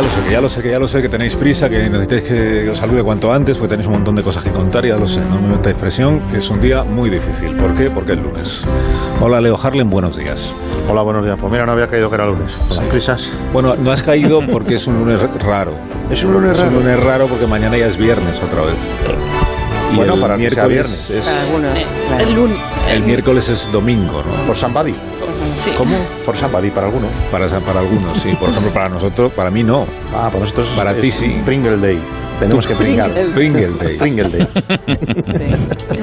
ya lo sé, que ya lo sé, que ya lo sé, que tenéis prisa, que necesitáis que os salude cuanto antes, porque tenéis un montón de cosas que contar, ya lo sé, no me metáis presión, que es un día muy difícil. ¿Por qué? Porque es lunes. Hola, Leo Harlem, buenos días. Hola, buenos días. Pues mira, no había caído que era lunes. Con las prisas. Bueno, no has caído porque es un lunes raro. Es un lunes Es un raro. lunes raro porque mañana ya es viernes otra vez. Y Bueno, el para miércoles viernes. es, Para algunos. claro. El lunes. el miércoles es domingo, ¿no? Por somebody. Sí. ¿Cómo? Por somebody, para algunos. Para, para algunos, sí. Por ejemplo, para nosotros, para mí no. Ah, para nosotros es- Para es ti sí. Pringle Day. Tenemos que pringar. Pringle Day. Pringle Day.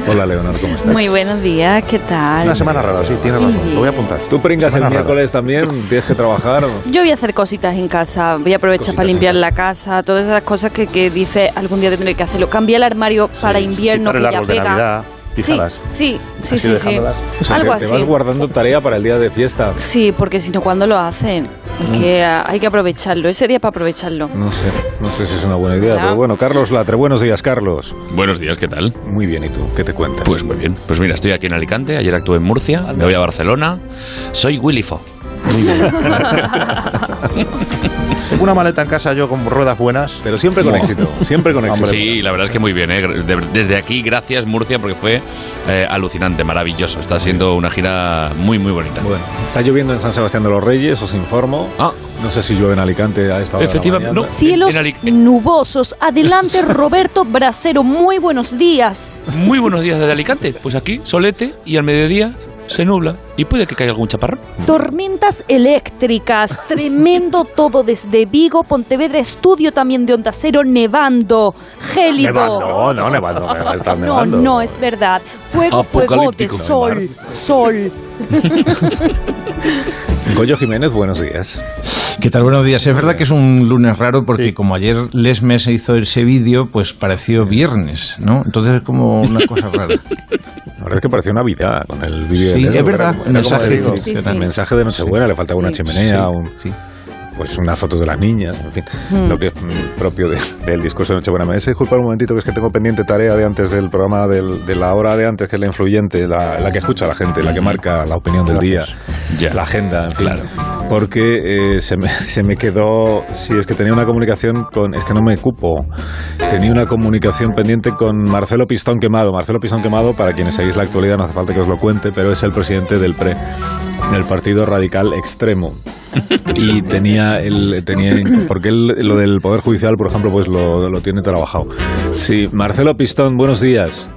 Hola, Leonor, ¿cómo estás? Muy buenos días, ¿qué tal? Una semana rara, sí, tienes razón. Sí. Lo voy a apuntar. ¿Tú pringas el rara. miércoles también? ¿Tienes que trabajar? Yo voy a hacer cositas en casa, voy a aprovechar Cositas para limpiar la casa, todas esas cosas que, que dice algún día tendré que hacerlo. Cambié el armario para invierno Quitar el que ya árbol de pega. Sí, pijadas. sí, sí, Así sí. O sea, Algo te, vas guardando tarea para el día de fiesta. Sí, porque si no, ¿cuándo lo hacen? Es que ah, hay que aprovecharlo, ese día para aprovecharlo. No sé, no sé si es una buena idea, pero bueno, Carlos Latre, buenos días, Carlos. Buenos días, ¿qué tal? Muy bien, ¿y tú? ¿Qué te cuentas? Pues muy bien. Pues mira, estoy aquí en Alicante, ayer actué en Murcia, me voy a Barcelona. Soy Willy Fo. Muy bien. Tengo una maleta en casa yo con ruedas buenas. Pero siempre con éxito, siempre con éxito. Sí, la verdad es que muy bien. ¿eh? De- Desde aquí, gracias Murcia, porque fue eh, alucinante, maravilloso. Está siendo una gira muy, muy bonita. Bueno, está lloviendo en San Sebastián de los Reyes, os informo. Ah, No sé si llueve en Alicante a esta hora. Efectivamente, no. Cielos nubosos. Adelante, Roberto Brasero. Muy buenos días. muy buenos días desde Alicante. Pues aquí, solete, y al mediodía se nubla. Y puede que caiga algún chaparrón. Tormentas eléctricas, tremendo todo desde Vigo, Pontevedra, estudio también de Onda Cero, nevando, gélido. Nevando, no, nevando, va a estar No, nevando. no, es verdad. Fuego, fuego de Apocalíptico. sol, sol. Goyo Jiménez, buenos días. ¿Qué tal? Buenos días. Es verdad que es un lunes raro porque Sí. como ayer Lesme se hizo ese vídeo, pues pareció viernes, ¿no? Entonces es como una cosa rara. La verdad es que pareció Navidad con el vídeo Sí, de es verdad. era El era como mensaje de- triste Sí, el sí. mensaje de Nochebuena, le faltaba una Sí. chimenea, Sí, un- sí. Pues unas fotos de las niñas, en fin, Hmm. lo que es mm, propio de- del discurso de Nochebuena. Me vais a disculpar un momentito que es que tengo pendiente tarea de antes del programa, del- de la hora de antes, que es la influyente, la, la que escucha a la gente, la que marca la opinión del día, Ya. la agenda, en fin. Claro. Porque eh, se, me, se me quedó, sí, es que tenía una comunicación con, es que no me cupo, tenía una comunicación pendiente con Marcelo Pistón Quemado. Marcelo Pistón Quemado, para quienes seguís la actualidad, no hace falta que os lo cuente, pero es el presidente del PRE, el Partido Radical Extremo. Y tenía el tenía porque él lo del poder judicial por ejemplo pues lo, lo tiene trabajado sí Marcelo Pistón buenos días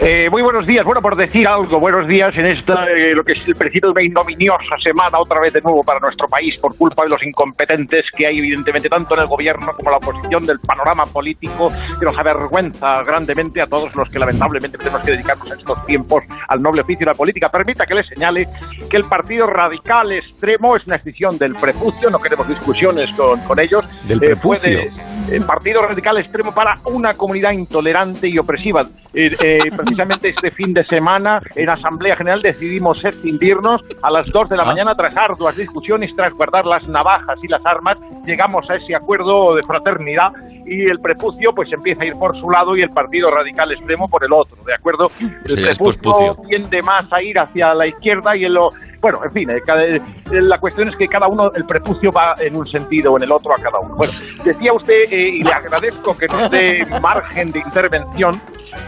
Eh, muy buenos días. Bueno, por decir algo, buenos días en esta, eh, lo que es el principio de una ignominiosa semana, otra vez de nuevo para nuestro país, por culpa de los incompetentes que hay, evidentemente, tanto en el gobierno como en la oposición del panorama político, que nos avergüenza grandemente a todos los que lamentablemente tenemos que dedicarnos en estos tiempos al noble oficio de la política. Permita que le señale que el Partido Radical Extremo es una extinción del prepucio, no queremos discusiones con, con ellos. Del Eh, prepucio. puede- el Partido Radical Extremo para una comunidad intolerante y opresiva. Eh, eh, precisamente este fin de semana en Asamblea General decidimos escindirnos a las 2 de la Ah. mañana tras arduas discusiones, tras guardar las navajas y las armas, llegamos a ese acuerdo de fraternidad y el prepucio pues empieza a ir por su lado y el Partido Radical Extremo por el otro, ¿de acuerdo? El sea, prepucio tiende más a ir hacia la izquierda y en lo bueno, en fin, eh, cada- eh, la cuestión es que cada uno, el prepucio va en un sentido o en el otro a cada uno. Bueno, decía usted, eh, y le agradezco que nos dé margen de intervención,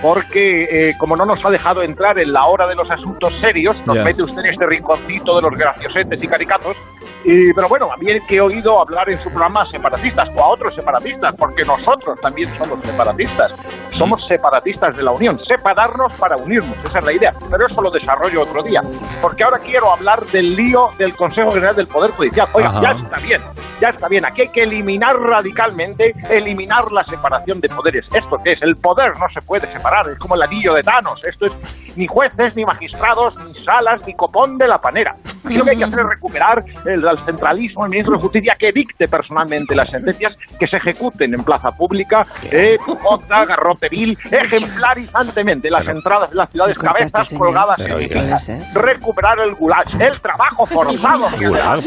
porque eh, como no nos ha dejado entrar en la hora de los asuntos serios, nos Ya. mete usted en este rinconcito de los graciosetes y caricatos. Y, pero bueno, a mí que he oído hablar en su programa a separatistas o a otros separatistas, porque nosotros también somos separatistas. Somos separatistas de la Unión. Separarnos para unirnos, esa es la idea. Pero eso lo desarrollo otro día. Porque ahora quiero hablar del lío del Consejo General del Poder Judicial. Oiga, Ajá. ya está bien, ya está bien. Aquí hay que eliminar radicalmente, eliminar la separación de poderes. ¿Esto qué es? El poder no se puede separar, es como el anillo de Thanos. Esto es ni jueces, ni magistrados, ni salas, ni copón de la panera. Aquí lo que hay que hacer es recuperar el, el centralismo, el ministro de Justicia que dicte personalmente las sentencias que se ejecuten en plaza pública, eh, Pujota, Garrote Vil, ejemplarizantemente las entradas de las ciudades, cabezas señor. colgadas Pero, en recuperar el gulag, el trabajo forzado. Gulag.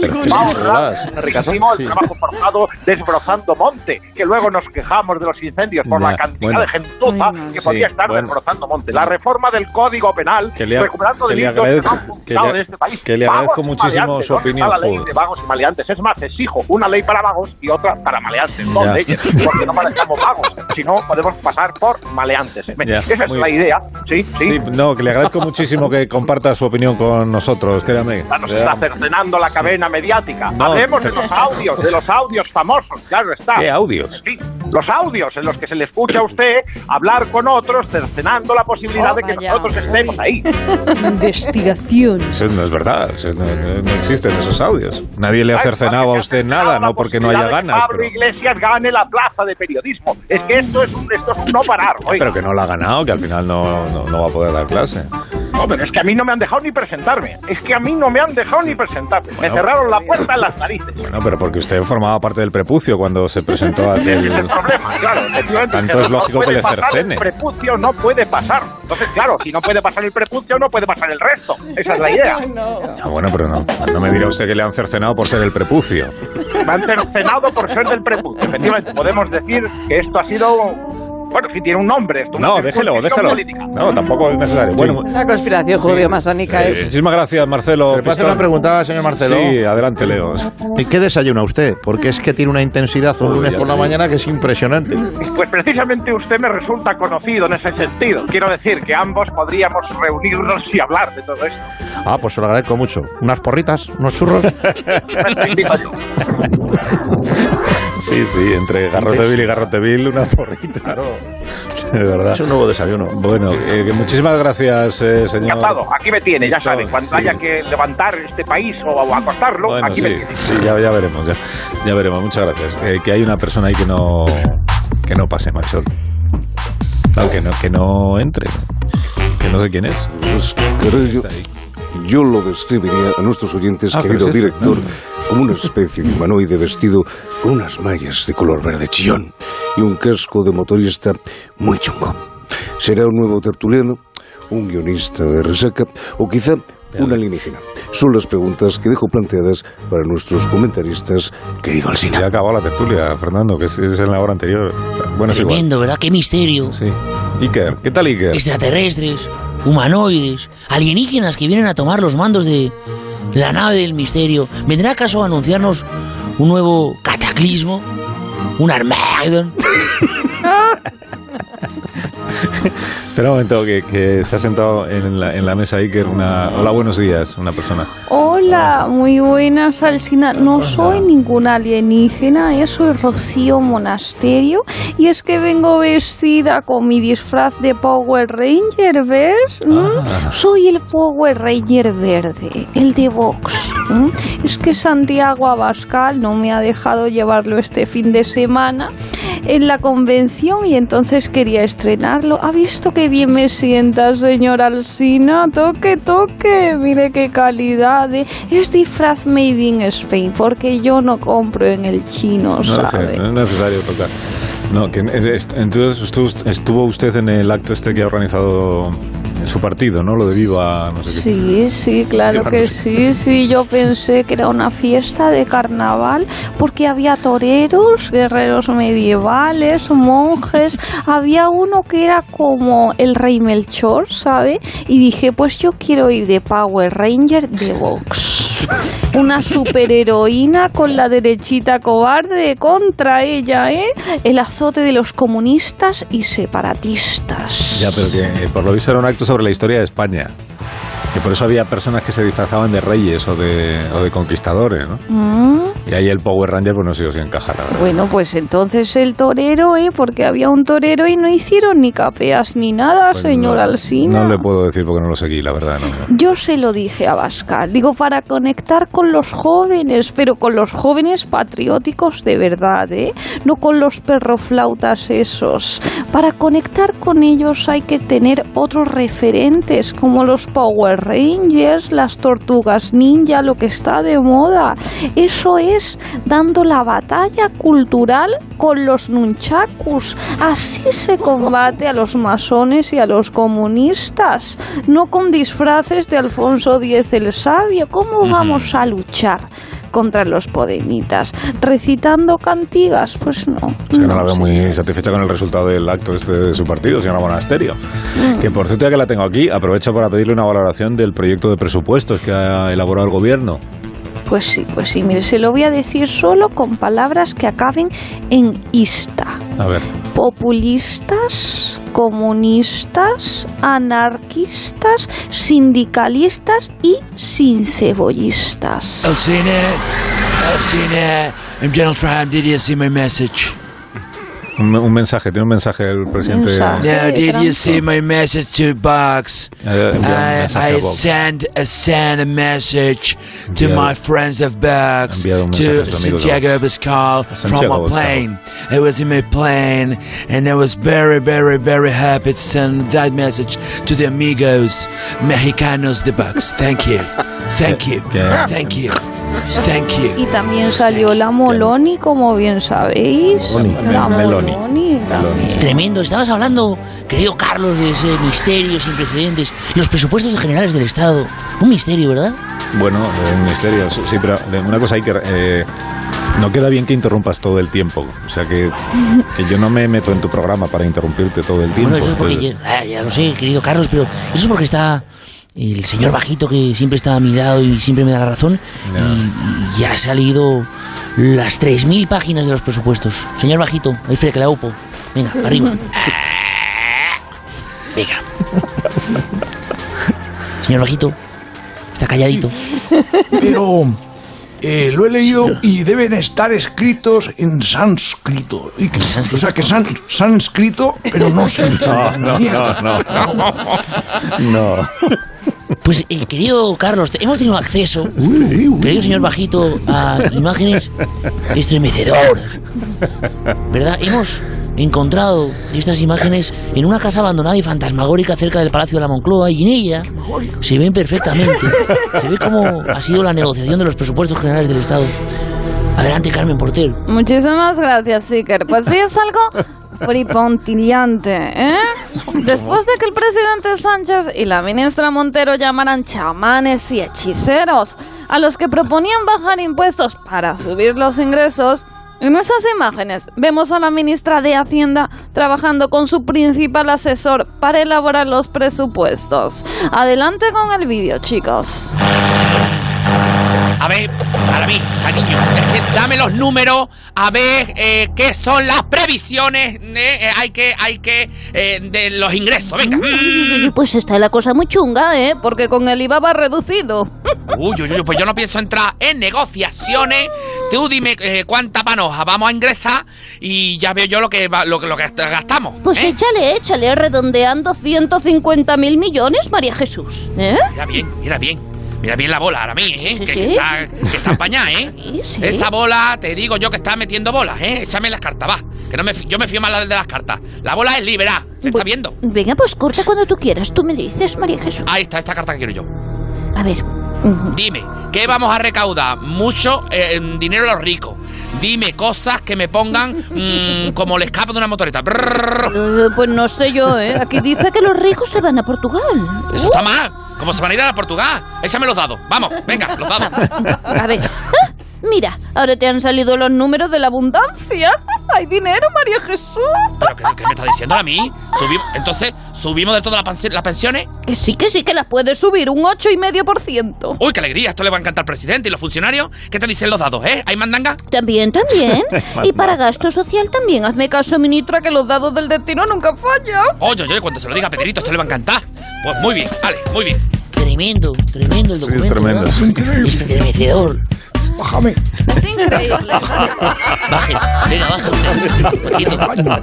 riquísimo el trabajo forzado desbrozando monte, que luego nos quejamos de los incendios por Ya, la cantidad bueno. de gentuza Ay, no. que Sí, podía estar bueno. desbrozando monte. La reforma del Código Penal, Que le, recuperando que le delitos que no agradezco, han que funcionado le- en este país. que le Vamos agradezco muchísimo su ¿Dónde opinión. La ley de vagos y maleantes. Es más, exijo una ley para vagos y otra para maleantes. Dos Ya. leyes, porque no parezcamos vagos. Si no, podemos pasar por maleantes. Ya, Esa es la bien. idea. Sí, sí. Sí, no, que le agradezco muchísimo que comparta su opinión con nosotros, créame. Ya Nos está cercenando la cadena mediática. No, Hablemos de los audios, de los audios famosos, claro está. ¿Qué audios? Sí, los audios en los que se le escucha a usted hablar con otros, cercenando la posibilidad Oh, de que vaya. nosotros estemos ahí. Investigación. Eso no es verdad, eso no, no- no existen esos audios. Nadie le ha cercenado a usted nada, no porque no haya ganas. Pablo Pero, Iglesias gane la plaza de periodismo. Es que esto es un, esto es un no parar. oiga. pero que no la ha ganado, que al final no, no, no va a poder dar clase. No, pero es que a mí no me han dejado ni presentarme. Es que a mí no me han dejado ni presentarme. Me Bueno. cerraron la puerta en las narices. Bueno, pero porque usted formaba parte del prepucio cuando se presentó Ese aquel... el problema, claro. efectivamente, Tanto es no lógico puede que le cercene. El prepucio no puede pasar. Entonces, claro, si no puede pasar el prepucio, no puede pasar el resto. Esa es la idea. Ah, bueno, pero no, no me dirá usted que le han cercenado por ser el prepucio. Me han cercenado por ser del prepucio. Efectivamente, podemos decir que esto ha sido. Bueno, si tiene un nombre. Esto No, déjelo, déjelo. política. No, tampoco es necesario. Bueno, Una conspiración judío-masónica eh, es. muchísimas gracias, Marcelo. ¿Le Pistón. una pregunta, señor Marcelo? Sí, adelante, Leo. ¿Y qué desayuna usted? Porque es que tiene una intensidad un lunes por la mañana que es impresionante. Pues precisamente usted me resulta conocido en ese sentido. Quiero decir que ambos podríamos reunirnos y hablar de todo esto. Ah, pues se lo agradezco mucho. ¿Unas porritas? ¿Unos churros? Sí, sí, entre Garroteville y Garroteville, una porrita. Claro. De verdad. es un nuevo desayuno. Bueno, eh, que muchísimas gracias, eh, señor. Encantado. Aquí me tiene, ya sabe. Cuando sí. haya que levantar este país o, o acostarlo, Bueno, aquí sí, me tiene. sí, ya, ya veremos, ya, ya veremos. Muchas gracias. Eh, que hay una persona ahí que no que no pase, Marisol. No, que no, que no entre. Que no sé quién es. Pues, caray, yo, Está ahí. Yo lo describiría a nuestros oyentes, Ah, querido es director, como una especie de humanoide vestido con unas mallas de color verde chillón y un casco de motorista muy chungo. Será un nuevo tertuliano, un guionista de resaca o quizá un alienígena. Son las preguntas que dejo planteadas para nuestros comentaristas, querido Alsina. Ya acabó la tertulia, Fernando, que es, es en la hora anterior. Bueno. Tremendo, ¿verdad? Qué misterio. Sí. Iker, ¿qué tal Iker? Extraterrestres, humanoides, alienígenas que vienen a tomar los mandos de la nave del misterio. ¿Vendrá acaso a anunciarnos un nuevo cataclismo? ¿Un Armageddon? Espera un momento, que, que se ha sentado en la, en la mesa Iker una... Hola, buenos días, una persona. Hola, muy buenas, Alsina. No soy ninguna alienígena, soy Rocío Monasterio. Y es que vengo vestida con mi disfraz de Power Ranger, ¿ves? ¿Mm? Ah. Soy el Power Ranger verde, el de Vox. ¿Mm? Es que Santiago Abascal no me ha dejado llevarlo este fin de semana en la convención y entonces quería estrenarlo. ¿Ha visto qué bien me sienta, señor Alsina? Toque, toque. Mire qué calidad. Es disfraz made in Spain porque yo no compro en el chino, No, ¿sabe? no es necesario tocar. No, que, entonces estuvo usted en el acto este que ha organizado su partido, ¿no? Lo de Viva, no sé qué. Sí, sí, claro que no sí, sí. Yo pensé que era una fiesta de carnaval porque había toreros, guerreros medievales, monjes. Había uno que era como el rey Melchor, ¿sabe? Y dije, pues yo quiero ir de Power Ranger de Vox. Una superheroína con la derechita cobarde contra ella, ¿eh? El azote de los comunistas y separatistas. Ya, pero que eh, por lo visto era un acto sobre la historia de España. Que por eso había personas que se disfrazaban de reyes o de, o de conquistadores, ¿no? Mm. Y ahí el Power Ranger, pues no sé si encaja, la verdad. Bueno, pues entonces el torero, ¿eh? Porque había un torero y no hicieron ni capeas ni nada, Pues señor no, Alsina. No le puedo decir porque no lo seguí, la verdad. No, no. Yo se lo dije a Bascal, digo, para conectar con los jóvenes, pero con los jóvenes patrióticos de verdad, ¿eh? No con los perroflautas esos. Para conectar con ellos hay que tener otros referentes, como los Power Rangers, las tortugas ninja, lo que está de moda. Eso es dando la batalla cultural con los nunchakus. Así se combate a los masones y a los comunistas, no con disfraces de Alfonso X el Sabio. ¿Cómo vamos a luchar? Contra los podemitas. Recitando cantigas, pues no. Es que no la veo muy satisfecha con el resultado del acto este de su partido, señora Monasterio. Que por cierto, ya que la tengo aquí, aprovecho para pedirle una valoración del proyecto de presupuestos que ha elaborado el gobierno. Pues sí, pues sí, mire, se lo voy a decir solo con palabras que acaben en ista. A ver. Populistas, comunistas, anarquistas, sindicalistas y sin cebollistas. El cine, el cine. En Donald Trump, did you see my message? Un, un mensaje, tiene un mensaje el presidente. Mensaje. No, did you see my message to Box? Un I, mensaje a I sent, I sent a message to Enviado- my friends of Box, enviado un mensaje to a sus amigos de Santiago Pascal from Abascal. plane. I was in my plane and I was very, very, very happy to send that message to the amigos mexicanos de Box. Thank you. Thank you. Thank you. Thank Y you. también salió la Moloni, como bien sabéis. La Meloni. Moloni también. Tremendo, estabas hablando, querido Carlos, de ese misterio sin precedentes, los presupuestos generales del Estado. Un misterio, ¿verdad? Bueno, de misterio, sí, pero de una cosa hay que... eh, no queda bien que interrumpas todo el tiempo. O sea, que, que yo no me meto en tu programa para interrumpirte todo el tiempo. Bueno, eso es porque Entonces, ya, ah, ya lo sé, querido Carlos, pero eso es porque está el señor bajito que siempre está a mi lado y siempre me da la razón y, y ya se ha leído las 3.000 páginas de los presupuestos. Señor bajito, ahí espera que la upo. Venga, arriba. Venga. Señor bajito, está calladito. Pero eh, lo he leído y deben estar escritos en sánscrito. O sea, que han escrito, pero no se entiende No, mierda. no, no. No. Pues, eh, querido Carlos, hemos tenido acceso, querido señor Bajito, a imágenes estremecedoras. ¿Verdad? Hemos encontrado estas imágenes en una casa abandonada y fantasmagórica cerca del Palacio de la Moncloa y en ella se ven perfectamente. Se ve cómo ha sido la negociación de los presupuestos generales del Estado. Adelante, Carmen Porter. Muchísimas gracias, Iker. Pues sí, es algo fripontillante, ¿eh? Después de que el presidente Sánchez y la ministra Montero llamaran chamanes y hechiceros a los que proponían bajar impuestos para subir los ingresos, en esas imágenes vemos a la ministra de Hacienda trabajando con su principal asesor para elaborar los presupuestos. Adelante con el vídeo, chicos. A ver, para mí, cariño, es que dame los números, a ver eh, qué son las previsiones eh, hay que, hay que, eh, de los ingresos, venga. Mm. Pues está la cosa muy chunga, ¿eh? Porque con el IVA va reducido. Uy, uy, uy, pues yo no pienso entrar en negociaciones. Tú dime eh, cuánta panoja vamos a ingresar y ya veo yo lo que, va- lo, que- lo que gastamos. Pues échale, échale, redondeando 150 mil millones, María Jesús. ¿Eh? Mira bien, mira bien. Mira bien la bola ahora mí, ¿eh? Sí, que, sí. que está, que está empañada, ¿eh? Sí. Esta bola, te digo yo que está metiendo bolas, ¿eh? Échame las cartas, va. Que no me, yo me fío más de las cartas. La bola es libera, se está viendo. Venga, pues corta cuando tú quieras. Tú me dices, María Jesús. Ahí está, esta carta que quiero yo. A ver. Dime, ¿qué vamos a recaudar? Mucho eh, dinero a los ricos. Dime cosas que me pongan mm, como el escape de una motoreta. Brrr. Eh, Pues no sé yo, ¿eh? Aquí dice que los ricos se van a Portugal. Eso está mal. ¿Cómo se van a ir a Portugal? Échame los dados. Vamos, venga, los dados. A ver. Mira, ahora te han salido los números de la abundancia. Hay dinero, María Jesús. ¿Pero qué, qué me está diciendo a mí? Subimos, entonces, ¿subimos de todas las, pensi- las pensiones? Que sí, que sí, que las puedes subir un 8,5%. Uy, qué alegría, esto le va a encantar al presidente y los funcionarios. ¿Qué te dicen los dados, eh? ¿Hay mandanga? También, también. y para gasto social también. Hazme caso, ministra, que los dados del destino nunca fallan. Oye, oye, cuando se lo diga a Pedrito, esto le va a encantar. Pues muy bien, vale, muy bien. Tremendo, tremendo el Sí, documento. tremendo. ¿verdad? Estremecedor. Bájame. Es increíble. Baje, venga, baje usted.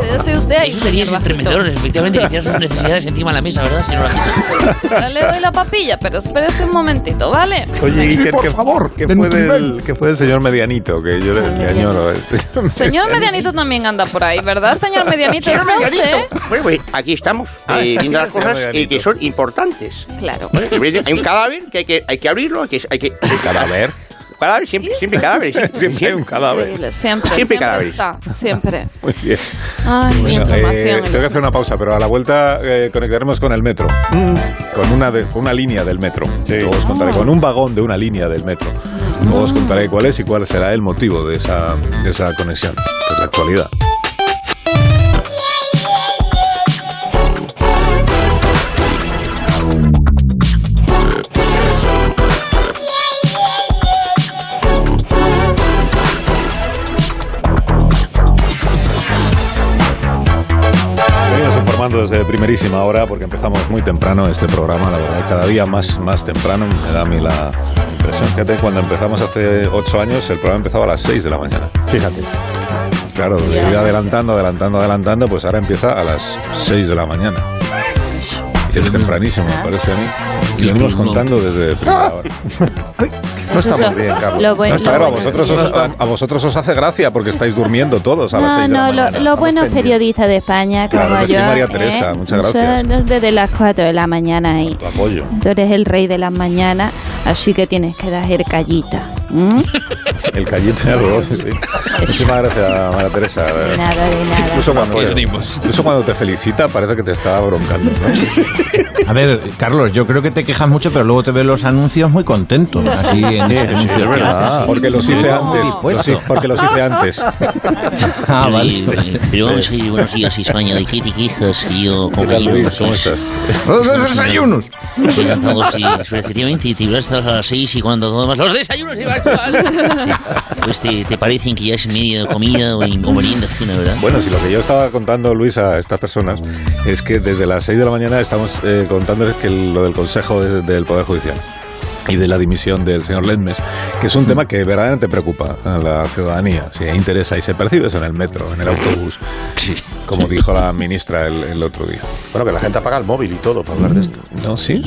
Quédese usted ahí, Eso sería señor estremecedor, efectivamente, que tiene sus necesidades encima de la mesa, ¿verdad, señor Bajito? Ahora le doy la papilla, pero espérese un momentito, ¿vale? Oye, Sí, Iker, por ¿qué, favor, ¿qué de fue, del, qué fue del señor Medianito? Que yo le, le añoro. Señor Medianito también anda por ahí, ¿verdad, señor Medianito? ¿Es usted? Bueno, pues aquí estamos, Ah, eh, viendo las señor cosas eh, Medianito. que son importantes. Claro. Hay un cadáver que hay que, hay que abrirlo, hay que, hay que cadáver. cadáveres, siempre, siempre cadáveres. Siempre, Siempre hay un cadáver. Increíble, siempre, Siempre siempre, está, siempre. Muy bien. Ay, Bueno, eh, en tengo que hacer una pausa, pero a la vuelta eh, conectaremos con el metro. Con una, de- con una línea del metro. Luego os contaré, con un vagón de una línea del metro. Luego os contaré cuál es y cuál será el motivo de esa, de esa conexión. Es la actualidad. Desde primerísima hora porque empezamos muy temprano este programa, la verdad, cada día más, más temprano. Me da a mí la impresión. Fíjate, cuando empezamos hace ocho años, el programa empezaba a las seis de la mañana. Fíjate. Claro, de ir adelantando, adelantando, adelantando, pues ahora empieza a las 6 de la mañana. Es tempranísimo, me parece a mí. Y venimos contando desde primera hora. No está muy bien, Carlos. Lo No está Claro, a vosotros, os, a, a vosotros os hace gracia porque estáis durmiendo todos a las No, 6 de la no, lo- los buenos periodistas de España, como Claro que sí, yo. María ¿eh? Teresa, muchas gracias. Son desde las 4 de la mañana ahí. Tu apoyo. Tú eres el rey de las mañanas, así que tienes que dar el callita. ¿M? El callito de los sí. Muchísimas gracias, María Teresa. De nada, de nada. Incluso cuando, incluso cuando te felicita parece que te está broncando. ¿no? A ver, Carlos, yo creo que te quejas mucho, pero luego te ves los anuncios muy contentos. Así en ese sí, anuncio es verdad. Porque los hice No. antes. Los hice- porque los hice antes. Ah, vale. Eh, eh, Pero vamos a ir, buenos días España, ¿de qué te quejas, querido ¿Qué tal? Luis? ¿Cómo estás? Los desayunos. Sí, efectivamente, te ibas a las seis y cuando todo demás, los desayunos ibas Pues te, te parecen que ya es media comida o, cena, ¿verdad? Bueno, si lo que yo estaba contando, Luis, a estas personas es que desde las 6 de la mañana estamos eh, contándoles que lo del Consejo de- del Poder Judicial y de la dimisión del señor Ledmes, que es un tema que verdaderamente preocupa a la ciudadanía, si interesa y se percibe eso en el metro, en el autobús, como dijo la ministra el, el otro día. Bueno, que la gente apaga el móvil y todo para hablar de esto. ¿No? ¿Sí?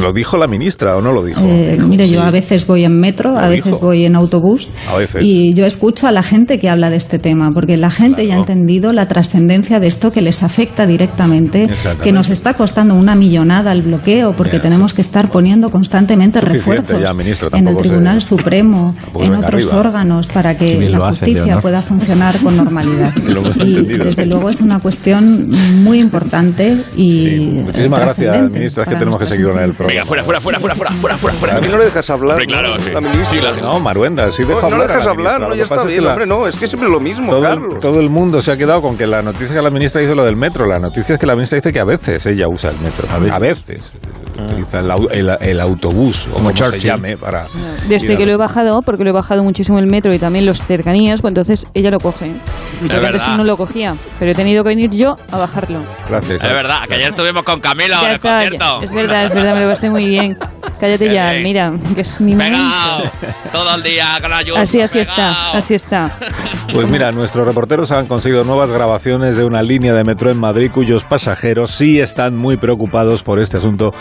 ¿Lo dijo la ministra o no lo dijo? Eh, mire, yo a veces voy en metro, a veces dijo. voy en autobús A veces. y yo escucho a la gente que habla de este tema, porque la gente ya ha entendido la trascendencia de esto que les afecta directamente, que nos está costando una millonada el bloqueo, porque Ya, tenemos que estar poniendo constantemente Suficiente esfuerzos ya, en el Tribunal se... Supremo, en otros arriba. órganos, para que la justicia hacen, pueda funcionar con normalidad. y desde luego es una cuestión muy importante y. Sí. Muchísimas gracias, ministra, es que tenemos que seguir con el programa. Venga, fuera, fuera, fuera, fuera, fuera, fuera, fuera. fuera. A mí no le dejas hablar. Pero claro, ¿no? Sí. La ministra. Sí, la... No, Maruenda, sí, deja no, hablar. No le dejas hablar, no, ya está bien, hombre, no, es que siempre lo mismo, todo, Carlos. Todo el mundo se ha quedado con que la noticia que la ministra hizo lo del metro, la noticia es que la ministra dice que a veces ella usa el metro. A veces. A veces. Ah. Utiliza el, el, el autobús como, se Churchill. llame, para... Desde que lo he bajado, porque lo he bajado muchísimo el metro y también los cercanías, pues entonces ella lo coge. Porque antes no lo cogía, pero he tenido que venir yo a bajarlo. Gracias. Es verdad, que ayer estuvimos con Camilo en el concierto. es verdad, es verdad, me lo pasé muy bien. Cállate Qué ya, bien. mira, que es mi. Pegado. Todo el día con la lluvia. Así, así está, así está. Pues mira, nuestros reporteros han conseguido nuevas grabaciones de una línea de metro en Madrid cuyos pasajeros sí están muy preocupados por este asunto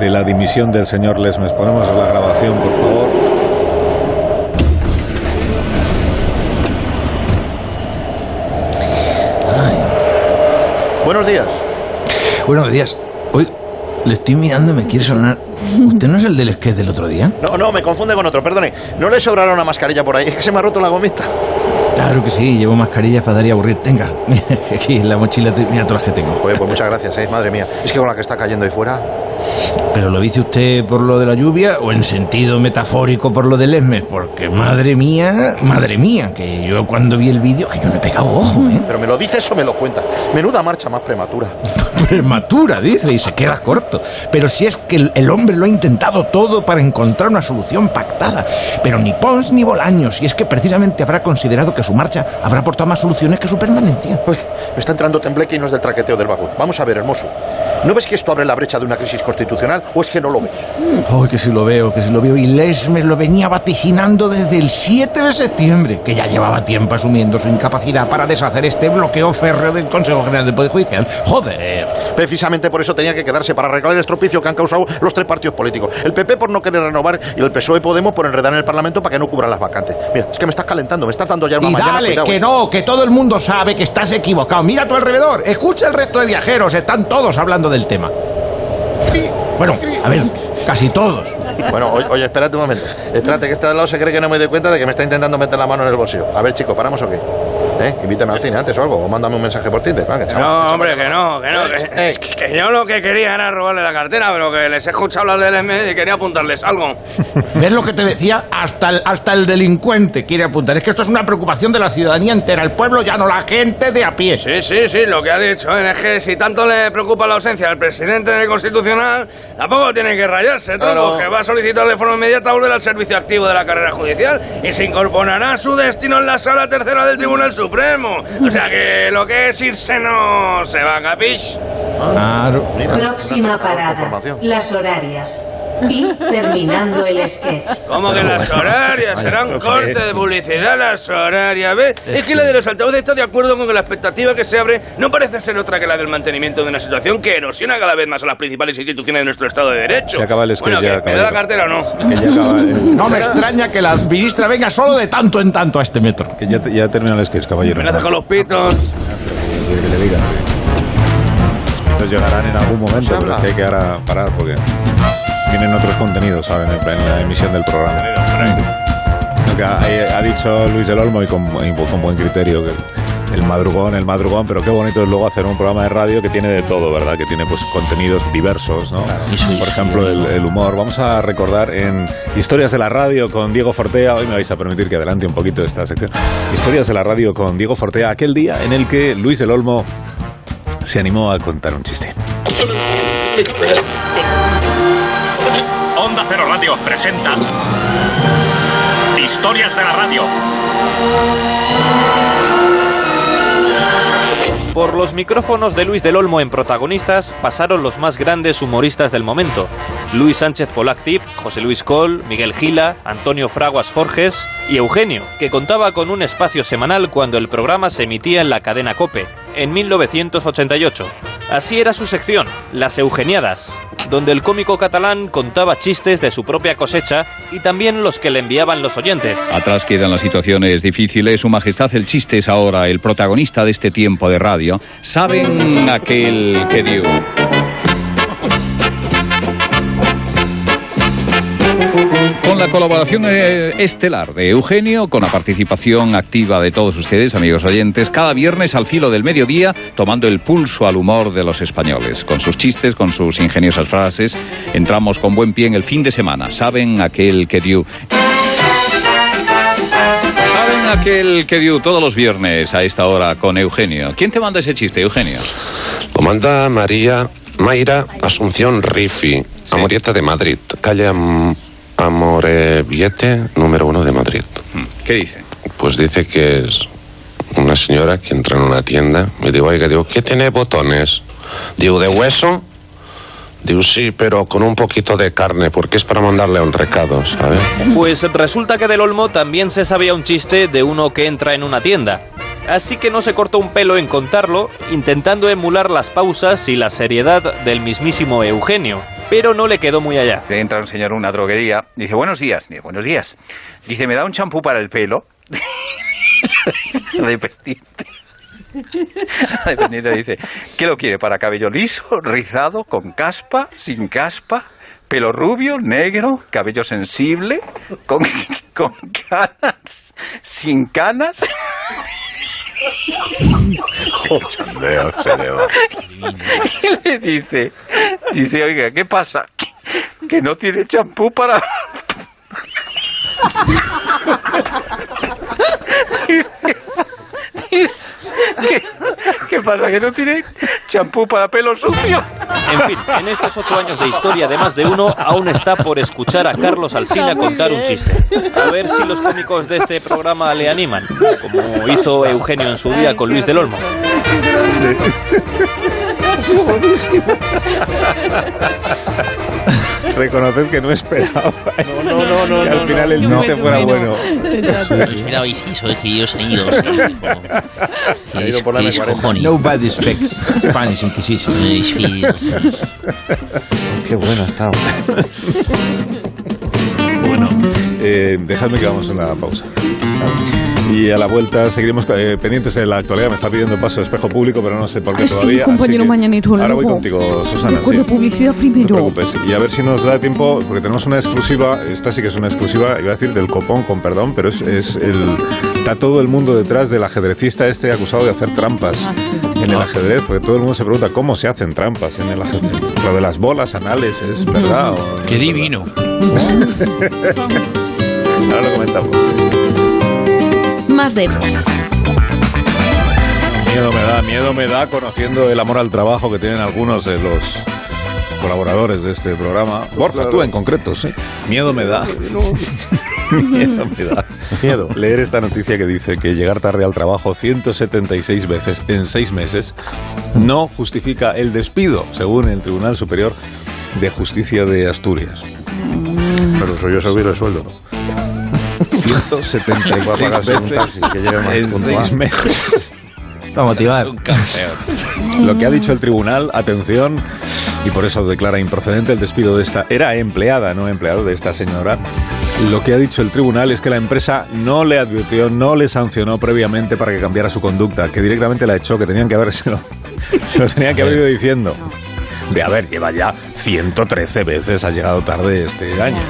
de la dimisión del señor Lesmes. Ponemos la grabación, por favor. Buenos días. Buenos días. Hoy le estoy mirando y me quiere sonar. ¿Usted no es el del sketch del otro día? No, no, me confunde con otro, perdone. ¿No le sobrará una mascarilla por ahí? Es que se me ha roto la gomita. Claro que sí, llevo mascarilla para dar y aburrir. Tenga, mira, aquí en la mochila, mira todas las que tengo. Joder, pues muchas gracias, eh, madre mía. Es que con la que está cayendo ahí fuera. ¿Pero lo dice usted por lo de la lluvia o en sentido metafórico por lo del Esmes? Porque madre mía, madre mía, que yo cuando vi el vídeo, que yo me he pegado ojo, ¿eh? Pero me lo dices o me lo cuentas. Menuda marcha más prematura. Prematura, dice, y se queda corto. Pero si es que el, hombre lo ha intentado todo para encontrar una solución pactada. Pero ni Pons ni Bolaños, y es que precisamente habrá considerado que su marcha habrá aportado más soluciones que su permanencia. Uy, me está entrando tembleque y no es del traqueteo del vagón. Vamos a ver, hermoso. ¿No ves que esto abre la brecha de una crisis constitucional o es que no lo ves? Ay, que si lo veo, que si lo veo. Y Lesmes lo venía vaticinando desde el 7 de septiembre, que ya llevaba tiempo asumiendo su incapacidad para deshacer este bloqueo férreo del Consejo General del Poder Judicial. Joder. Precisamente por eso tenía que quedarse para arreglar el estropicio que han causado los tres partidos políticos. El PP por no querer renovar y el PSOE Podemos por enredar en el Parlamento para que no cubran las vacantes. Mira, es que me estás calentando, me estás dando ya una Y mañana. dale, cuidado, que eh. no, que todo el mundo sabe que estás equivocado. Mira a tu alrededor, escucha el resto de viajeros, están todos hablando del tema. Bueno, a ver, casi todos. Bueno, oye, espérate un momento. Espérate, que este lado se cree que no me doy cuenta de que me está intentando meter la mano en el bolsillo. A ver, chico, ¿paramos o qué? ¿Eh? Invítame al cine antes o algo, o mándame un mensaje por Tinder. Venga, chaval, No, hombre, que no, que no. Que, es que- que yo lo que quería era robarle la cartera, pero que les he escuchado hablar del M y quería apuntarles algo. ¿Ves lo que te decía? Hasta el, hasta el delincuente quiere apuntar. Es que esto es una preocupación de la ciudadanía entera. El pueblo ya no la gente de a pie. Sí, sí, sí, lo que ha dicho ¿eh? es que si tanto le preocupa la ausencia del presidente del Constitucional, tampoco tiene que rayarse, tronco, Claro. que va a solicitar de forma inmediata volver al servicio activo de la carrera judicial y se incorporará a su destino en la sala tercera del Tribunal Supremo. O sea que lo que es irse no se va, capish. Claro. Próxima parada. Las horarias. Y terminando el sketch. ¿Cómo que las horarias? Serán esto corte de publicidad las horarias, ¿ves? Es que la de los altavoces está de acuerdo con que la expectativa que se abre no parece ser otra que la del mantenimiento de una situación que erosiona cada vez más a las principales instituciones de nuestro Estado de Derecho. Se acaba el sketch bueno, ya, ¿que ¿Me da la cartera o no? Que ya acaba el- No me extraña que la ministra venga solo de tanto en tanto a este metro. Que ya, ya termina el sketch, caballero. Me con los pitos. Que, que le digan, sí. Los pitos llegarán en algún momento, pero es que hay que ahora parar porque tienen otros contenidos ahora en, el- en la emisión del programa. Lo que ha, ha dicho Luis del Olmo y con, y con buen criterio que el madrugón, el madrugón, pero qué bonito es luego hacer un programa de radio que tiene de todo, ¿verdad? Que tiene pues contenidos diversos, ¿no? Por ejemplo, el, el humor. Vamos a recordar en Historias de la Radio con Diego Fortea, hoy me vais a permitir que adelante un poquito esta sección. Historias de la Radio con Diego Fortea, aquel día en el que Luis del Olmo se animó a contar un chiste. Cero Radio presenta Historias de la Radio. Por los micrófonos de Luis del Olmo en protagonistas pasaron los más grandes humoristas del momento. Luis Sánchez Polactip, José Luis Col, Miguel Gila, Antonio Fraguas Forges y Eugenio, que contaba con un espacio semanal cuando el programa se emitía en la cadena Cope, en 1988. Así era su sección, Las Eugeniadas, donde el cómico catalán contaba chistes de su propia cosecha y también los que le enviaban los oyentes. Atrás quedan las situaciones difíciles. Su Majestad el Chiste es ahora el protagonista de este tiempo de radio. ¿Saben aquel que dio? Con la colaboración eh, estelar de Eugenio, con la participación activa de todos ustedes, amigos oyentes, cada viernes al filo del mediodía, tomando el pulso al humor de los españoles. Con sus chistes, con sus ingeniosas frases, entramos con buen pie en el fin de semana. ¿Saben aquel que dio? ¿Saben aquel que dio todos los viernes a esta hora con Eugenio? ¿Quién te manda ese chiste, Eugenio? Lo manda María Mayra Asunción Rifi, Amorieta de Madrid, calle Am Amorebiete, número uno de Madrid. ¿Qué dice? Pues dice que es una señora que entra en una tienda y digo, oiga, digo, ¿qué tiene botones? Digo, ¿de hueso? Digo, sí, pero con un poquito de carne, porque es para mandarle un recado, ¿sabes? Pues resulta que del Olmo también se sabía un chiste de uno que entra en una tienda. Así que no se cortó un pelo en contarlo, intentando emular las pausas y la seriedad del mismísimo Eugenio. Pero no le quedó muy allá. Entra un señor a una droguería. Dice, buenos días. Dice, buenos días. Dice, ¿me da un champú para el pelo? Dependiente. Dependiente dice, ¿qué lo quiere? ¿Para cabello liso, rizado, con caspa, sin caspa? ¿Pelo rubio, negro, cabello sensible, con, con canas, sin canas? Y le dice, dice, oiga, ¿qué pasa? Que, que no tiene champú para... ¿Qué, qué pasa? ¿Que no tiene champú para pelo sucio? En fin, en estos ocho años de historia de más de uno, aún está por escuchar a Carlos Alsina contar un chiste. A ver si los cómicos de este programa le animan, como hizo Eugenio en su día con Luis del Olmo. Reconoced que no esperaba No, no, no, que no, al final el chiste fuera no. bueno. Esperabais eso, es que yo he ido. Ha por la M40. Nobody speaks Spanish Inquisition. Qué bueno ha estado. bueno, eh, dejadme que vamos a una pausa. Y a la vuelta seguiremos eh, pendientes de la actualidad. Me está pidiendo paso espejo público, pero no sé por qué Ay, sí, todavía. compañero así que mañanero, Ahora voy contigo, Susana. Recuerda sí. publicidad No primero. te preocupes. Y a ver si nos da tiempo, porque tenemos una exclusiva, esta sí que es una exclusiva, iba a decir del copón, con perdón, pero es, es el... Está todo el mundo detrás del ajedrecista este acusado de hacer trampas en el ajedrez, porque todo el mundo se pregunta cómo se hacen trampas en el ajedrez. Lo de las bolas anales, ¿es verdad? o no Qué es divino. verdad? Ahora lo comentamos. Más de Miedo me da, miedo me da conociendo el amor al trabajo que tienen algunos de los colaboradores de este programa. Borja, tú en concreto, sí. Miedo me da. miedo me da. Miedo. Leer esta noticia que dice que llegar tarde al trabajo 176 veces en seis meses no justifica el despido, según el Tribunal Superior de Justicia de Asturias. Pero eso yo subir el sueldo. 176 Voy a pagarse un veces taxi, que llegue más en puntual. seis meses. Para motivar. Lo que ha dicho el tribunal, atención, y por eso declara improcedente el despido de esta. Era empleada, no empleado de esta señora. Lo que ha dicho el tribunal es que la empresa no le advirtió, no le sancionó previamente para que cambiara su conducta, que directamente la echó, que tenían que habérselo, se lo tenían que haber ido diciendo. De a ver, lleva ya 113 veces, ha llegado tarde este año.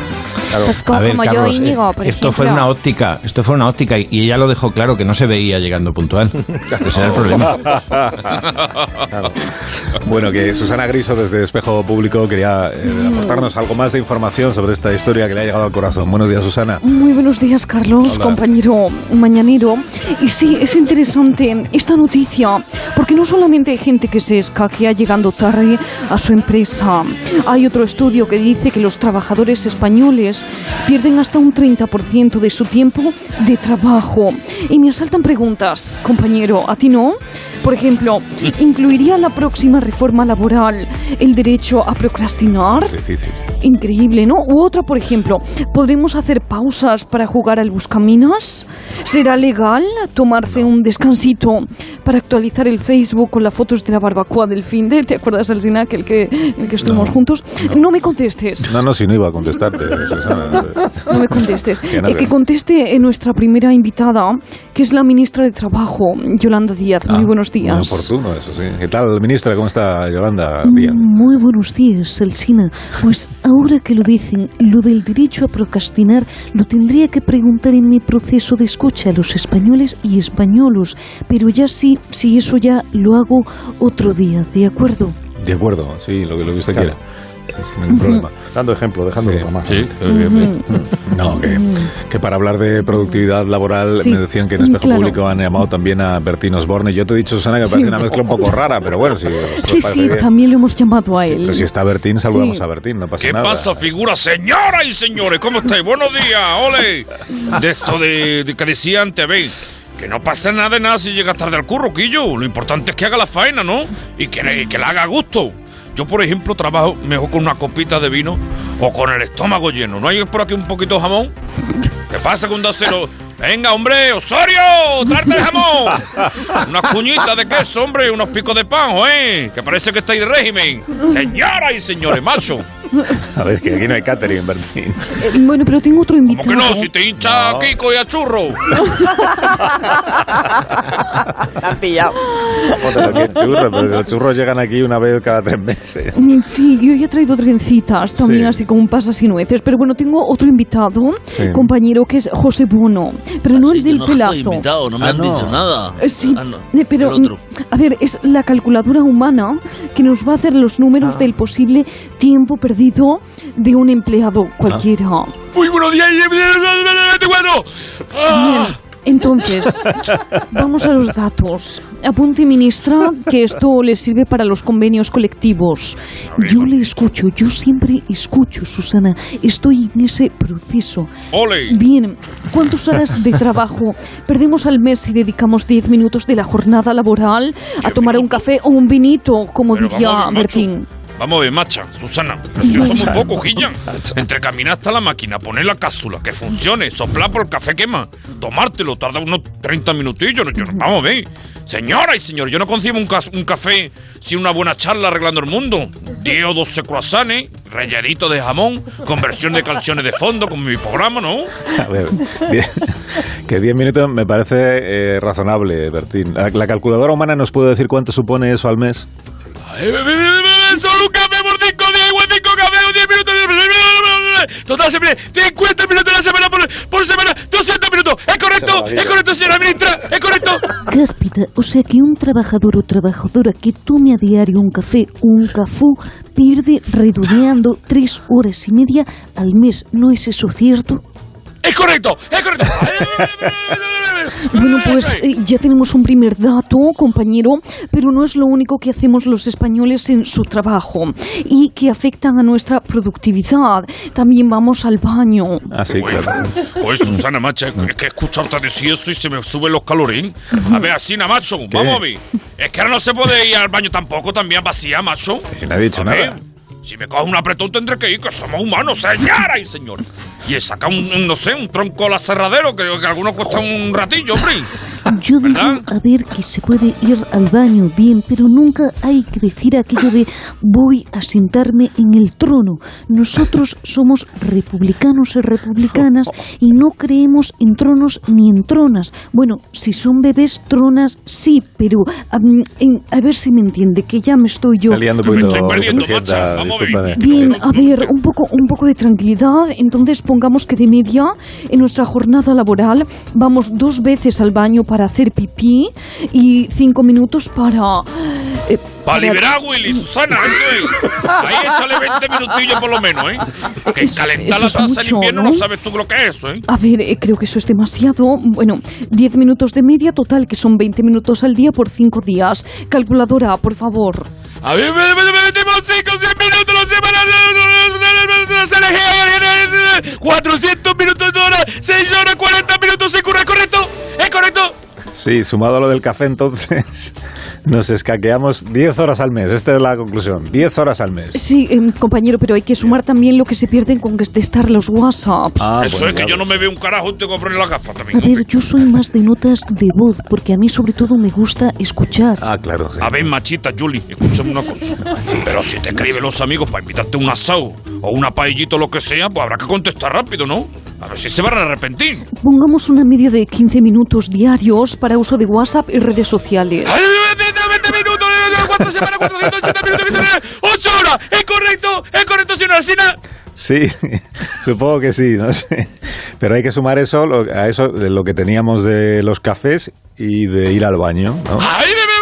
Pues como, A ver, como yo, Carlos, eh, Íñigo, por esto fue ejemplo. una óptica, esto fue una óptica y ella lo dejó claro que no se veía llegando puntual. Ese era el problema. Bueno, que Susana Griso desde Espejo Público quería eh, aportarnos algo más de información sobre esta historia que le ha llegado al corazón. Buenos días, Susana. Muy buenos días, Carlos, Hola. compañero mañanero. Y sí, es interesante esta noticia, porque no solamente hay gente que se escaquea llegando tarde a su empresa. Hay otro estudio que dice que los trabajadores españoles pierden hasta un 30% de su tiempo de trabajo. Y me asaltan preguntas, compañero, ¿a ti no? Por ejemplo, ¿incluiría la próxima reforma laboral el derecho a procrastinar? Difícil. Increíble, ¿no? U otra, por ejemplo, ¿podremos hacer pausas para jugar al buscaminas? ¿Será legal tomarse un descansito para actualizar el Facebook con las fotos de la barbacoa del fin de? ¿Te acuerdas, Alsina, que el que, el que estuvimos No, juntos? No. me contestes. No, no, si no iba a contestarte, Susana. No me contestes. Que no Eh, que conteste eh, nuestra primera invitada, que es la ministra de Trabajo, Yolanda Díaz. Muy buenos días. Muy oportuno eso, sí. ¿Qué tal, ministra? ¿Cómo está Yolanda Díaz? Muy buenos días, Alsina. Pues ahora que lo dicen, lo del derecho a procrastinar lo tendría que preguntar en mi proceso de escucha a los españoles y españolos, pero ya sí, si eso ya lo hago otro día, ¿de acuerdo? De acuerdo, sí, lo, que- lo que usted Claro. quiera. Sí, sin ningún problema. Dando ejemplo, dejándolo Sí. tomar. Sí, No, que, que para hablar de productividad laboral Sí. me decían que en Espejo Claro. Público han llamado también a Bertín Osborne. Yo te he dicho, Susana, que Sí. parece una mezcla un poco rara, pero bueno, si, os Sí, sí, bien. también lo hemos llamado a él. Pero si está Bertín, saludamos Sí. a Bertín, no pasa ¿Qué nada. pasa, figura? Señoras y señores, ¿cómo estáis? Buenos días, ole. De esto de, de que decía antes, veis. Que no pasa nada de nada si llega tarde al curro, Quillo. Lo importante es que haga la faena, ¿no? Y que, le- que la haga a gusto. Yo, por ejemplo, trabajo mejor con una copita de vino o con el estómago lleno. ¿No hay por aquí un poquito de jamón? ¿Qué pasa con dárselo? Venga, hombre, Osorio, tráete el jamón. Unas cuñitas de queso, hombre, unos picos de pan, ¿eh? Que parece que estáis de régimen. Señoras y señores, macho. A ver, que aquí no hay catering, Bertín. Eh, bueno, pero tengo otro ¿Cómo invitado. que no? Si te hincha No. Kiko y a churro. han pillado. Joder, qué churro, pero los churros llegan aquí una vez cada tres meses. Sí, yo ya he traído trencitas también, Sí. así como un pasas y nueces. Pero bueno, tengo otro invitado, Sí. compañero, que es José Bono. Pero no el del no pelazo. estoy invitado, no me Ah, han no. dicho nada. Eh, Sí, Ah, no, eh, pero otro. mm, a ver, es la calculadora humana que nos va a hacer los números Ah. del posible tiempo perdido de un empleado cualquiera. Muy buenos días. Bueno. Bien, entonces, vamos a los datos. Apunte, ministra, que esto le sirve para los convenios colectivos. Yo le escucho, yo siempre escucho, Susana. Estoy en ese proceso. Ole. Bien, ¿cuántas horas de trabajo perdemos al mes si dedicamos 10 minutos de la jornada laboral a tomar un café o un vinito, como Pero diría vamos ver, macho. Vamos a ver, macha, Susana. Pero si eso muy poco, Gillan. Entre caminar hasta la máquina, poner la cápsula, que funcione, soplar por el café quema, tomártelo, tarda unos 30 minutillos. yo vamos a ver. Señora y señor, yo no concibo un, cas- un café sin una buena charla arreglando el mundo. 10 o 12 croissants, rellenito de jamón, conversión de canciones de fondo, como mi programa, ¿no? A ver, bien. Que 10 minutos me parece eh, razonable, Bertín. La, la calculadora humana nos puede decir cuánto supone eso al mes. Un Total, se pide 50 minutos a la semana por, por semana, 200 minutos. ¿Es correcto? ¿Es correcto, señora ministra? ¿Es correcto? Cáspita, o sea que un trabajador o trabajadora que tome a diario un café o un cafú pierde redondeando tres horas y media al mes. ¿No es eso cierto? ¡Es correcto! ¡Es correcto! Bueno, pues eh, ya tenemos un primer dato, compañero, pero no es lo único que hacemos los españoles en su trabajo y que afectan a nuestra productividad. También vamos al baño. Ah, sí, claro. Pues Susana, macho, es que escucharte decir eso y se me suben los calorín. A ver, así, macho, vamos a ver. Es que ahora no se puede ir al baño tampoco, también vacía, macho. No ha dicho A ver, nada. Si me coge un apretón tendré que ir, que somos humanos, señora y señor. Y saca un, un, no sé, un tronco al aserradero, que, que algunos cuesta un ratillo, hombre. Yo digo, a ver, que se puede ir al baño bien, pero nunca hay que decir aquello de voy a sentarme en el trono. Nosotros somos republicanos y republicanas y no creemos en tronos ni en tronas. Bueno, si son bebés, tronas sí, pero en- a ver si me entiende, que ya me estoy yo. Liando un poquito, vicepresidenta, discúlpame. Bien, a ver, un poco, un poco de tranquilidad. Entonces pongamos que de media en nuestra jornada laboral vamos dos veces al baño para hacer pipí y cinco minutos para... eh, Para liberar a Willy, Susana, eso es. Ahí échale 20 minutillos por lo menos, ¿eh? Que Eso- calentar eso la es taza en invierno ¿no? no sabes tú lo que es eso, ¿eh? A ver, eh, creo que eso es demasiado. Bueno, 10 minutos de media total, que son 20 minutos al día por 5 días. Calculadora, por favor. A ver, me, me, me metimos 5 o 6 minutos. 400 minutos de hora, 6 horas, 40 minutos, ¿es correcto? ¿Es correcto? Sí, sumado a lo del café, entonces nos escaqueamos 10 horas al mes. Esta es la conclusión. 10 horas al mes. Sí, em, compañero, pero hay que sumar también lo que se pierden con contestar los WhatsApps. Ah, eso es que yo no me veo un carajo, tengo que poner la gafa A también. ver, yo soy más de notas de voz, porque a mí sobre todo me gusta escuchar. Ah, claro. A ver, machita, Julie, escúchame una cosa. Pero si te escriben los amigos para invitarte a un asado o una paellita o lo que sea, pues habrá que contestar rápido, ¿no? A ver si se van a arrepentir. Pongamos una media de 15 minutos diarios para uso de WhatsApp y redes sociales. ¡Ay, 20 minutos! 4 semanas, 480 minutos, que son 8 horas. ¿Es correcto? ¿Es correcto, señora Alsina? Sí, supongo que sí, no sé. Pero hay que sumar eso lo- a eso de lo que teníamos de los cafés y de ir al baño, ¿no? ¡Ay, me,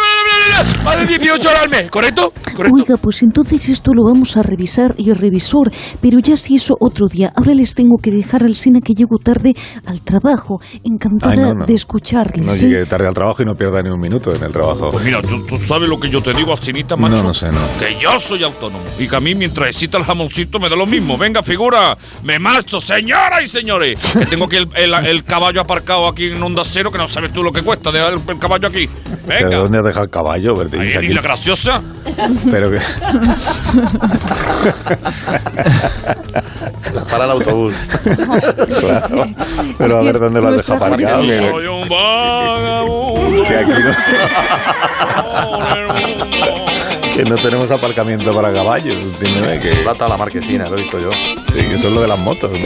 me, más de 18 horas al mes! ¿Correcto? Oiga, pues entonces esto lo vamos a revisar y revisor, pero ya si eso otro día. Ahora les tengo que dejar al cine que llego tarde al trabajo. Encantada Ay, no, no. de escucharles. No ¿eh? llegue tarde al trabajo y no pierda ni un minuto en el trabajo. Pues mira, ¿tú, tú sabes lo que yo te digo, Alcinita, macho. No, no sé, no. Que yo soy autónomo y que a mí mientras excita el jamoncito me da lo mismo. Venga, figura, me marcho, señoras y señores. Que tengo aquí el, el- el caballo aparcado aquí en Onda Cero, que no sabes tú lo que cuesta dejar el, el caballo aquí. ¿De Venga, dónde has dejado el caballo, Bertín? ahí en Aquí- Isla Graciosa. Pero que... Para el autobús. Claro. Pero a ver dónde lo has dejado aparcado. Yo Que, soy un vagabundo. que aquí no, que no tenemos aparcamiento para caballos. Entiéndeme que... Plata la marquesina, lo he visto yo. Sí, que eso es lo de las motos. ¿no?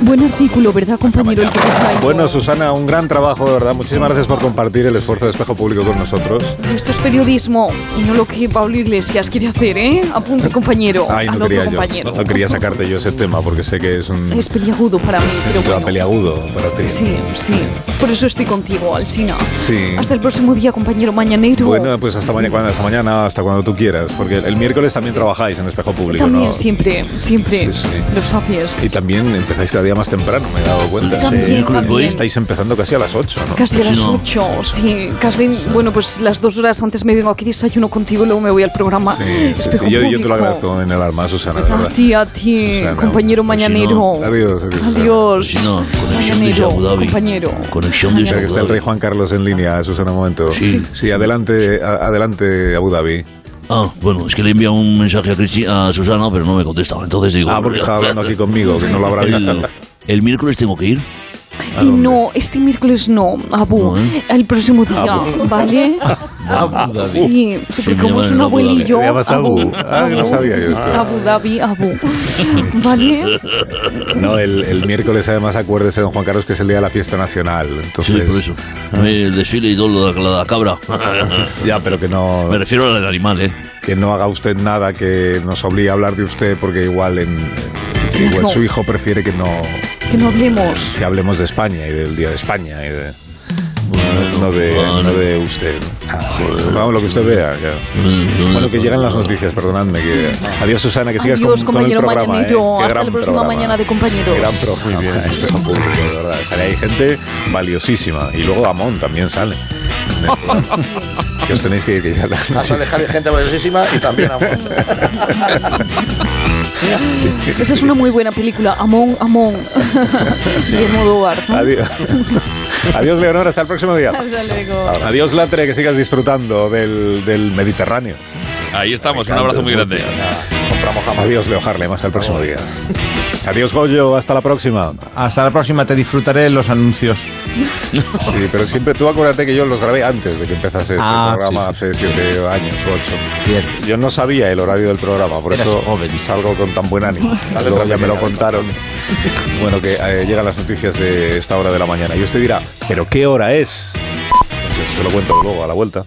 Buen artículo, ¿verdad, compañero? El que. Bueno, Susana, un gran trabajo, de verdad. Muchísimas gracias por compartir el esfuerzo de Espejo Público con nosotros. Esto es periodismo y no lo que Pablo Iglesias quiere hacer, ¿eh? Apunte, compañero. Ay, no quería yo. compañero. No quería sacarte yo ese tema porque sé que es un, Es peliagudo para mí, es pero un tema bueno. peliagudo para ti. Sí, sí. Por eso estoy contigo, Alsina. Sí. Hasta el próximo día, compañero mañanero. Bueno, pues hasta mañana, hasta mañana, hasta cuando tú quieras, porque el miércoles también trabajáis en Espejo Público, También, ¿no? siempre, siempre. Sí, sí. Lo sabes. Y también empezáis cada día más temprano, me he dado cuenta. También, también. Estáis empezando casi a las 8, ¿no? Casi a las 8, sí, casi, bueno, pues las dos horas antes me vengo aquí, desayuno contigo y luego me voy al programa Sí, sí, sí. Espejo Yo, yo te lo agradezco en el alma, Susana, A ti, a ti, Susana. compañero mañanero. Adiós. adiós. Adiós. No, Mañanero, compañero. Conexión de que está el rey Juan Carlos en línea, Susana, un momento. Sí, sí adelante, adelante, Abu Dhabi. Ah, bueno, es que le envía un mensaje a, Cristi- a Susana, pero no me contesta. Entonces digo. Ah, porque estaba hablando aquí conmigo, que no lo habrá visto. El, el miércoles tengo que ir. Y no, este miércoles no, Abu, No, ¿eh? el próximo día, Abu. ¿vale? Abu Dhabi. Sí, sí, porque como es un abuelillo. ¿Te llamas Abu? Ah, que no sabía yo esto. Abu Dhabi, Abu. ¿Vale? No, el, el miércoles además acuérdese, don Juan Carlos, que es el día de la fiesta nacional. Entonces, Sí, por eso. El desfile y todo lo de la, la cabra. Ya, pero que no... Me refiero al animal, ¿eh? Que no haga usted nada que nos obligue a hablar de usted, porque igual, en, igual No. su hijo prefiere que no, Que no hablemos. que hablemos de España y del Día de España y de... No de, no de usted. Ah, Vamos, lo que usted vea. ya. Bueno, que llegan las noticias, perdonadme. Que... Adiós, Susana, que sigas Adiós, con, con el programa. ¿eh? mañanero. Hasta gran la próxima programa. mañana de compañeros. Gran programa. Espejo público, de verdad. Sale ahí gente valiosísima. Y luego Amón también sale. que os tenéis que ir, que ya noticias. dejar gente valiosísima y también amor. Esa es una muy buena película. Amón, Amón. De Modóvar. ¿no? Adiós. Adiós, Leonor. Hasta el próximo día. Hasta luego. Adiós, Latre, que sigas disfrutando del, del Mediterráneo. Ahí estamos, un abrazo muy grande. Adiós, Leo Harlem. Hasta el próximo día. Adiós, Goyo. Hasta la próxima. Hasta la próxima, te disfrutaré los anuncios. Sí, pero siempre tú acuérdate que yo los grabé antes de que empezase este Ah, programa sí, hace siete años o ocho. Yo no sabía el horario del programa, por Eras eso joven. salgo con tan buen ánimo. Luego ya me lo contaron. Bueno, que eh, llegan las noticias de esta hora de la mañana. Y usted dirá, ¿pero qué hora es? Pues se lo cuento luego a la vuelta.